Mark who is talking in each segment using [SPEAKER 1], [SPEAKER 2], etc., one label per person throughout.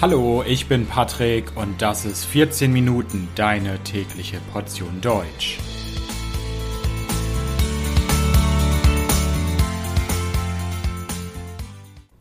[SPEAKER 1] Hallo, ich bin Patrick und das ist 14 Minuten deine tägliche Portion Deutsch.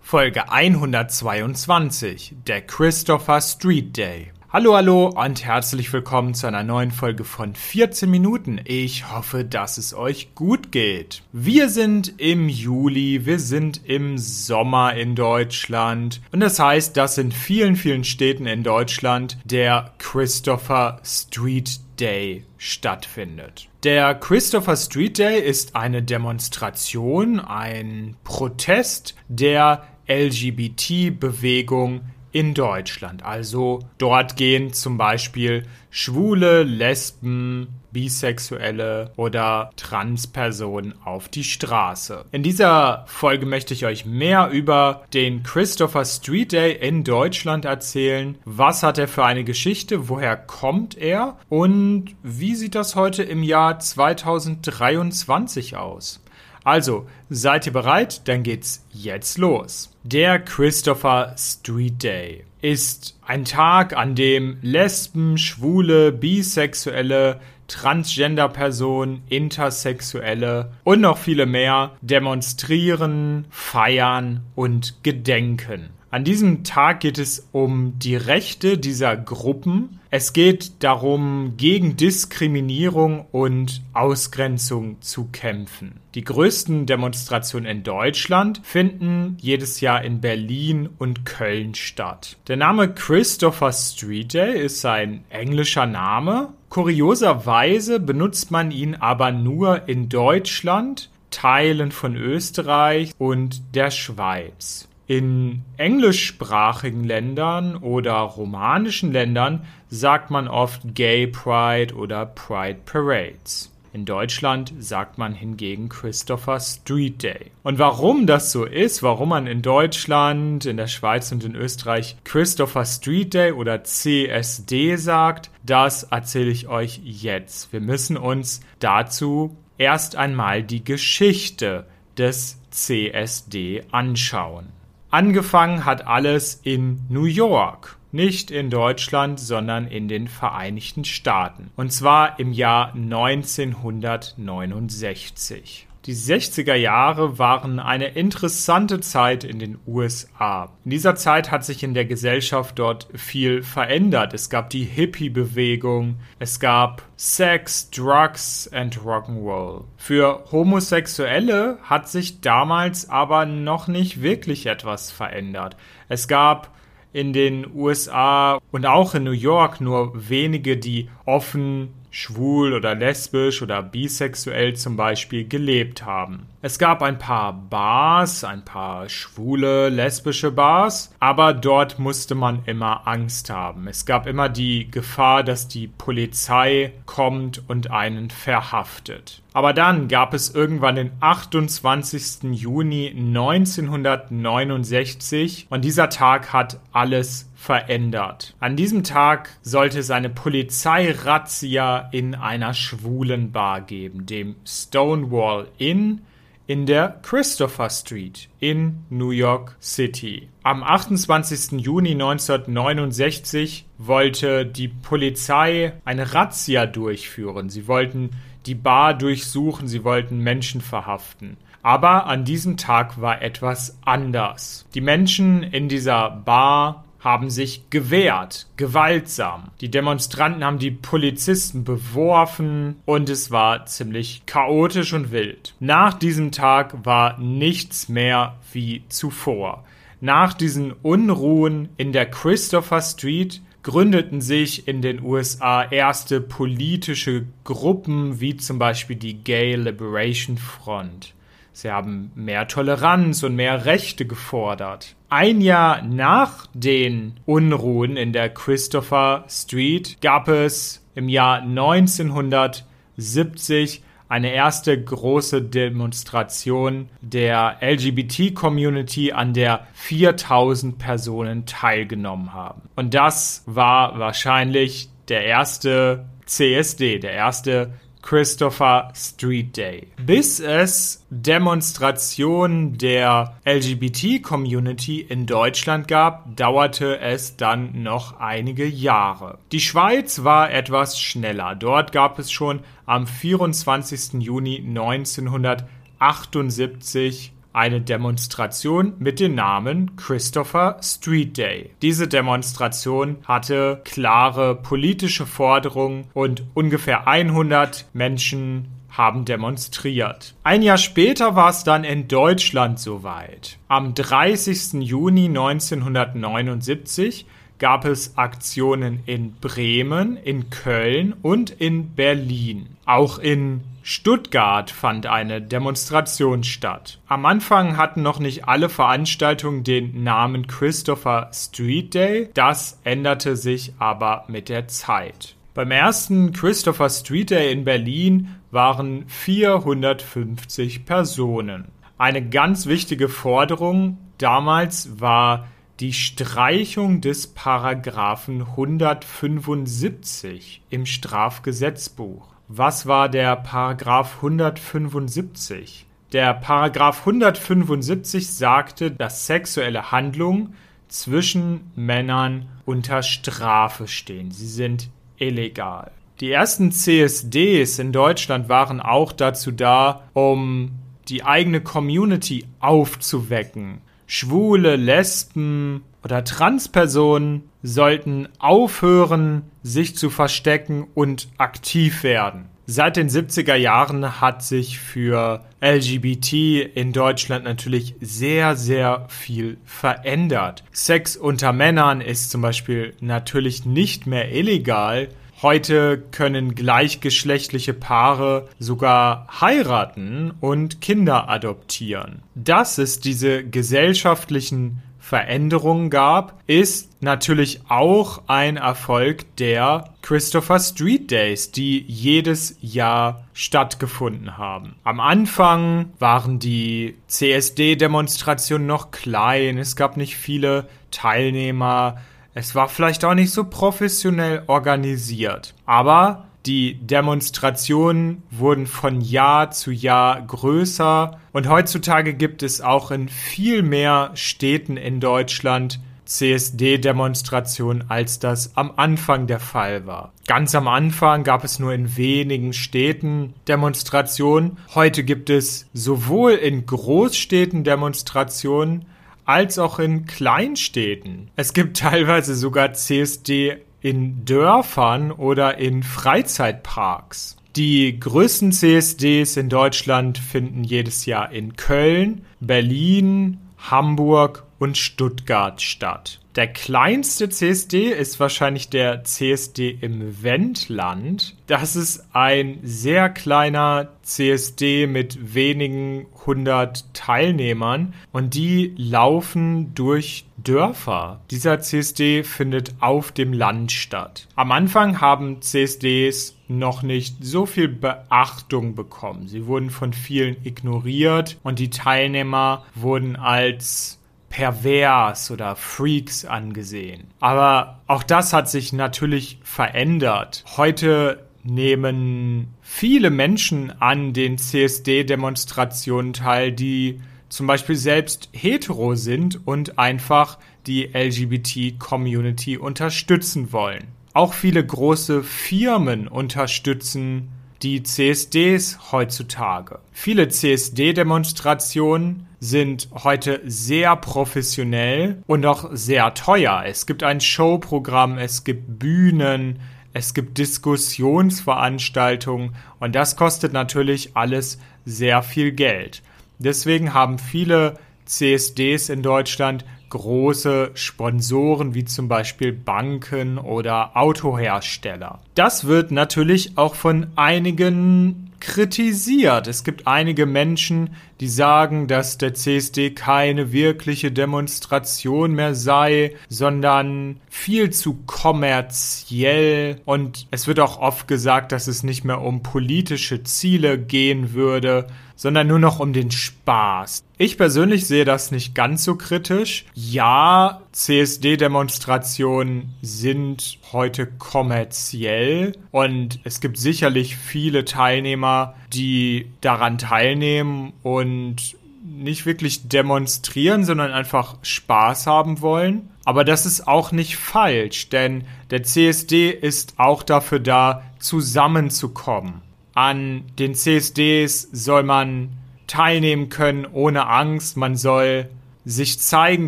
[SPEAKER 1] Folge 122, der Christopher Street Day. Hallo, hallo und herzlich willkommen zu einer neuen Folge von 14 Minuten. Ich hoffe, dass es euch gut geht. Wir sind im Juli, wir sind im Sommer in Deutschland und das heißt, dass in vielen, vielen Städten in Deutschland der Christopher Street Day stattfindet. Der Christopher Street Day ist eine Demonstration, ein Protest der LGBT-Bewegung in Deutschland. Also dort gehen zum Beispiel Schwule, Lesben, Bisexuelle oder Transpersonen auf die Straße. In dieser Folge möchte ich euch mehr über den Christopher Street Day in Deutschland erzählen. Was hat er für eine Geschichte? Woher kommt er? Und wie sieht das heute im Jahr 2023 aus? Also, seid ihr bereit? Dann geht's jetzt los. Der Christopher Street Day ist ein Tag, an dem Lesben, Schwule, Bisexuelle, Transgender-Personen, Intersexuelle und noch viele mehr demonstrieren, feiern und gedenken. An diesem Tag geht es um die Rechte dieser Gruppen. Es geht darum, gegen Diskriminierung und Ausgrenzung zu kämpfen. Die größten Demonstrationen in Deutschland finden jedes Jahr in Berlin und Köln statt. Der Name Christopher Street Day ist ein englischer Name. Kurioserweise benutzt man ihn aber nur in Deutschland, Teilen von Österreich und der Schweiz. In englischsprachigen Ländern oder romanischen Ländern sagt man oft Gay Pride oder Pride Parades. In Deutschland sagt man hingegen Christopher Street Day. Und warum das so ist, warum man in Deutschland, in der Schweiz und in Österreich Christopher Street Day oder CSD sagt, das erzähle ich euch jetzt. Wir müssen uns dazu erst einmal die Geschichte des CSD anschauen. Angefangen hat alles in New York. Nicht in Deutschland, sondern in den Vereinigten Staaten. Und zwar im Jahr 1969. Die 60er Jahre waren eine interessante Zeit in den USA. In dieser Zeit hat sich in der Gesellschaft dort viel verändert. Es gab die Hippie-Bewegung, es gab Sex, Drugs and Rock'n'Roll. Für Homosexuelle hat sich damals aber noch nicht wirklich etwas verändert. Es gab in den USA und auch in New York nur wenige, die offen schwul oder lesbisch oder bisexuell zum Beispiel gelebt haben. Es gab ein paar Bars, ein paar schwule, lesbische Bars, aber dort musste man immer Angst haben. Es gab immer die Gefahr, dass die Polizei kommt und einen verhaftet. Aber dann gab es irgendwann den 28. Juni 1969 und dieser Tag hat alles verändert. An diesem Tag sollte es eine Polizeirazzia in einer schwulen Bar geben, dem Stonewall Inn in der Christopher Street in New York City. Am 28. Juni 1969 wollte die Polizei eine Razzia durchführen. Sie wollten die Bar durchsuchen, sie wollten Menschen verhaften. Aber an diesem Tag war etwas anders. Die Menschen in dieser Bar haben sich gewehrt, gewaltsam. Die Demonstranten haben die Polizisten beworfen und es war ziemlich chaotisch und wild. Nach diesem Tag war nichts mehr wie zuvor. Nach diesen Unruhen in der Christopher Street gründeten sich in den USA erste politische Gruppen wie zum Beispiel die Gay Liberation Front. Sie haben mehr Toleranz und mehr Rechte gefordert. Ein Jahr nach den Unruhen in der Christopher Street gab es im Jahr 1970 eine erste große Demonstration der LGBT-Community, an der 4000 Personen teilgenommen haben. Und das war wahrscheinlich der erste CSD, der erste Christopher Street Day. Bis es Demonstrationen der LGBT-Community in Deutschland gab, dauerte es dann noch einige Jahre. Die Schweiz war etwas schneller. Dort gab es schon am 24. Juni 1978 eine Demonstration mit dem Namen Christopher Street Day. Diese Demonstration hatte klare politische Forderungen und ungefähr 100 Menschen haben demonstriert. Ein Jahr später war es dann in Deutschland soweit. Am 30. Juni 1979 gab es Aktionen in Bremen, in Köln und in Berlin. Auch in Stuttgart fand eine Demonstration statt. Am Anfang hatten noch nicht alle Veranstaltungen den Namen Christopher Street Day, das änderte sich aber mit der Zeit. Beim ersten Christopher Street Day in Berlin waren 450 Personen. Eine ganz wichtige Forderung damals war die Streichung des Paragraphen 175 im Strafgesetzbuch. Was war der Paragraph 175? Der Paragraph 175 sagte, dass sexuelle Handlungen zwischen Männern unter Strafe stehen. Sie sind illegal. Die ersten CSDs in Deutschland waren auch dazu da, um die eigene Community aufzuwecken. Schwule, Lesben oder Transpersonen sollten aufhören, sich zu verstecken und aktiv werden. Seit den 70er Jahren hat sich für LGBT in Deutschland natürlich sehr, sehr viel verändert. Sex unter Männern ist zum Beispiel natürlich nicht mehr illegal. Heute können gleichgeschlechtliche Paare sogar heiraten und Kinder adoptieren. Dass es diese gesellschaftlichen Veränderungen gab, ist natürlich auch ein Erfolg der Christopher Street Days, die jedes Jahr stattgefunden haben. Am Anfang waren die CSD-Demonstrationen noch klein, es gab nicht viele Teilnehmer, es war vielleicht auch nicht so professionell organisiert. Aber die Demonstrationen wurden von Jahr zu Jahr größer und heutzutage gibt es auch in viel mehr Städten in Deutschland CSD-Demonstrationen, als das am Anfang der Fall war. Ganz am Anfang gab es nur in wenigen Städten Demonstrationen. Heute gibt es sowohl in Großstädten Demonstrationen als auch in Kleinstädten. Es gibt teilweise sogar CSD in Dörfern oder in Freizeitparks. Die größten CSDs in Deutschland finden jedes Jahr in Köln, Berlin, Hamburg und Stuttgart statt. Der kleinste CSD ist wahrscheinlich der CSD im Wendland. Das ist ein sehr kleiner CSD mit wenigen hundert Teilnehmern und die laufen durch Dörfer. Dieser CSD findet auf dem Land statt. Am Anfang haben CSDs noch nicht so viel Beachtung bekommen. Sie wurden von vielen ignoriert und die Teilnehmer wurden als pervers oder Freaks angesehen. Aber auch das hat sich natürlich verändert. Heute nehmen viele Menschen an den CSD-Demonstrationen teil, die zum Beispiel selbst hetero sind und einfach die LGBT-Community unterstützen wollen. Auch viele große Firmen unterstützen die CSDs heutzutage. Viele CSD-Demonstrationen sind heute sehr professionell und auch sehr teuer. Es gibt ein Showprogramm, es gibt Bühnen, es gibt Diskussionsveranstaltungen und das kostet natürlich alles sehr viel Geld. Deswegen haben viele CSDs in Deutschland große Sponsoren wie zum Beispiel Banken oder Autohersteller. Das wird natürlich auch von einigen kritisiert. Es gibt einige Menschen, die sagen, dass der CSD keine wirkliche Demonstration mehr sei, sondern viel zu kommerziell. Und es wird auch oft gesagt, dass es nicht mehr um politische Ziele gehen würde, sondern nur noch um den Spaß. Ich persönlich sehe das nicht ganz so kritisch. Ja, CSD-Demonstrationen sind heute kommerziell und es gibt sicherlich viele Teilnehmer, die daran teilnehmen und nicht wirklich demonstrieren, sondern einfach Spaß haben wollen. Aber das ist auch nicht falsch, denn der CSD ist auch dafür da, zusammenzukommen. An den CSDs soll man teilnehmen können ohne Angst, man soll sich zeigen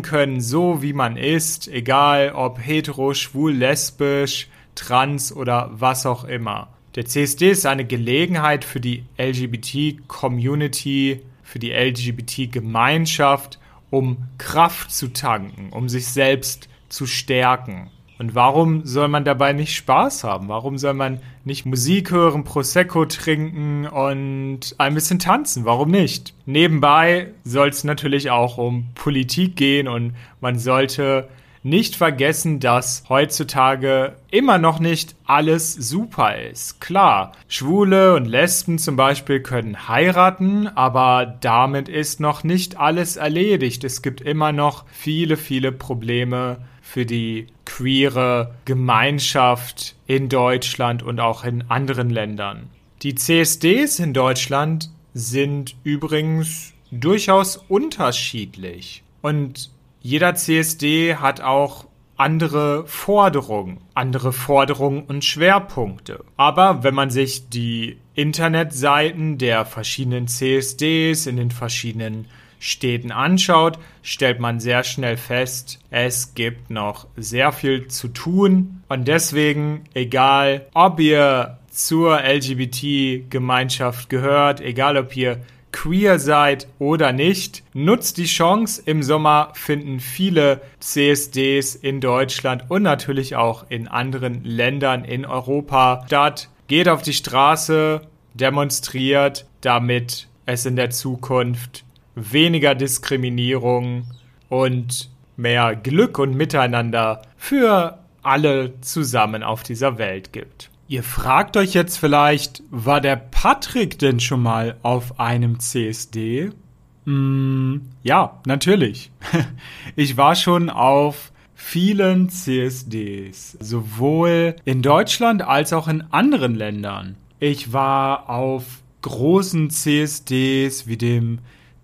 [SPEAKER 1] können, so wie man ist, egal ob hetero, schwul, lesbisch, trans oder was auch immer. Der CSD ist eine Gelegenheit für die LGBT-Community, für die LGBT-Gemeinschaft, um Kraft zu tanken, um sich selbst zu stärken. Und warum soll man dabei nicht Spaß haben? Warum soll man nicht Musik hören, Prosecco trinken und ein bisschen tanzen? Warum nicht? Nebenbei soll es natürlich auch um Politik gehen und man sollte nicht vergessen, dass heutzutage immer noch nicht alles super ist. Klar, Schwule und Lesben zum Beispiel können heiraten, aber damit ist noch nicht alles erledigt. Es gibt immer noch viele, viele Probleme für die queere Gemeinschaft in Deutschland und auch in anderen Ländern. Die CSDs in Deutschland sind übrigens durchaus unterschiedlich. Und jeder CSD hat auch andere Forderungen, andere Forderungen und Schwerpunkte. Aber wenn man sich die Internetseiten der verschiedenen CSDs in den verschiedenen Städten anschaut, stellt man sehr schnell fest, es gibt noch sehr viel zu tun. Und deswegen, egal ob ihr zur LGBT-Gemeinschaft gehört, egal ob ihr queer seid oder nicht, nutzt die Chance. Im Sommer finden viele CSDs in Deutschland und natürlich auch in anderen Ländern in Europa statt. Geht auf die Straße, demonstriert, damit es in der Zukunft weniger Diskriminierung und mehr Glück und Miteinander für alle zusammen auf dieser Welt gibt. Ihr fragt euch jetzt vielleicht, war der Patrick denn schon mal auf einem CSD? Mm, ja, natürlich. ich war schon auf vielen CSDs, sowohl in Deutschland als auch in anderen Ländern. Ich war auf großen CSDs wie dem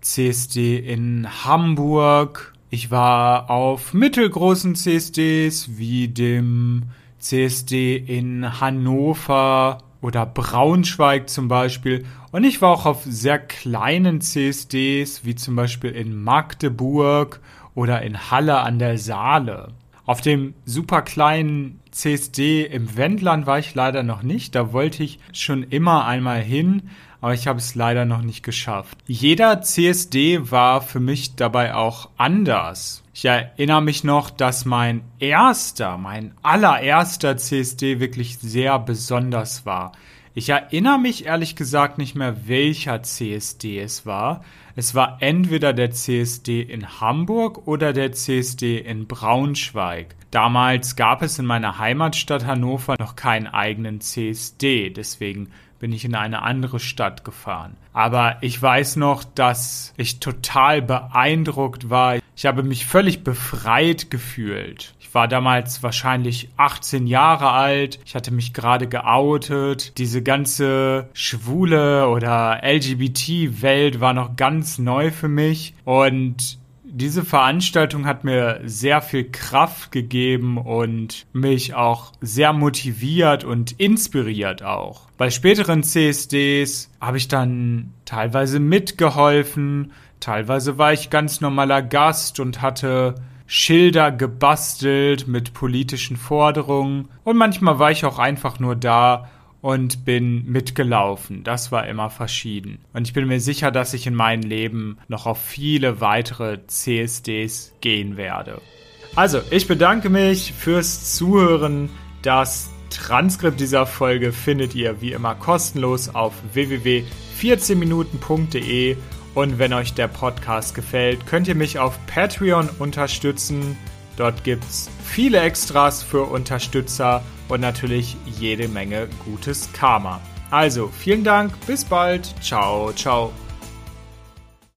[SPEAKER 1] CSD in Hamburg. Ich war auf mittelgroßen CSDs wie dem CSD in Hannover oder Braunschweig zum Beispiel. Und ich war auch auf sehr kleinen CSDs, wie zum Beispiel in Magdeburg oder in Halle an der Saale. Auf dem super kleinen CSD im Wendland war ich leider noch nicht. Da wollte ich schon immer einmal hin, aber ich habe es leider noch nicht geschafft. Jeder CSD war für mich dabei auch anders. Ich erinnere mich noch, dass mein erster, mein allererster CSD wirklich sehr besonders war. Ich erinnere mich ehrlich gesagt nicht mehr, welcher CSD es war. Es war entweder der CSD in Hamburg oder der CSD in Braunschweig. Damals gab es in meiner Heimatstadt Hannover noch keinen eigenen CSD, deswegen bin ich in eine andere Stadt gefahren. Aber ich weiß noch, dass ich total beeindruckt war. Ich habe mich völlig befreit gefühlt. Ich war damals wahrscheinlich 18 Jahre alt. Ich hatte mich gerade geoutet. Diese ganze schwule oder LGBT-Welt war noch ganz neu für mich. Und diese Veranstaltung hat mir sehr viel Kraft gegeben und mich auch sehr motiviert und inspiriert auch. Bei späteren CSDs habe ich dann teilweise mitgeholfen, teilweise war ich ganz normaler Gast und hatte Schilder gebastelt mit politischen Forderungen und manchmal war ich auch einfach nur da und bin mitgelaufen. Das war immer verschieden. Und ich bin mir sicher, dass ich in meinem Leben noch auf viele weitere CSDs gehen werde. Also, ich bedanke mich fürs Zuhören. Das Transkript dieser Folge findet ihr wie immer kostenlos auf www.14minuten.de und wenn euch der Podcast gefällt, könnt ihr mich auf Patreon unterstützen. Dort gibt es viele Extras für Unterstützer und natürlich jede Menge gutes Karma. Also, vielen Dank, bis bald, ciao, ciao.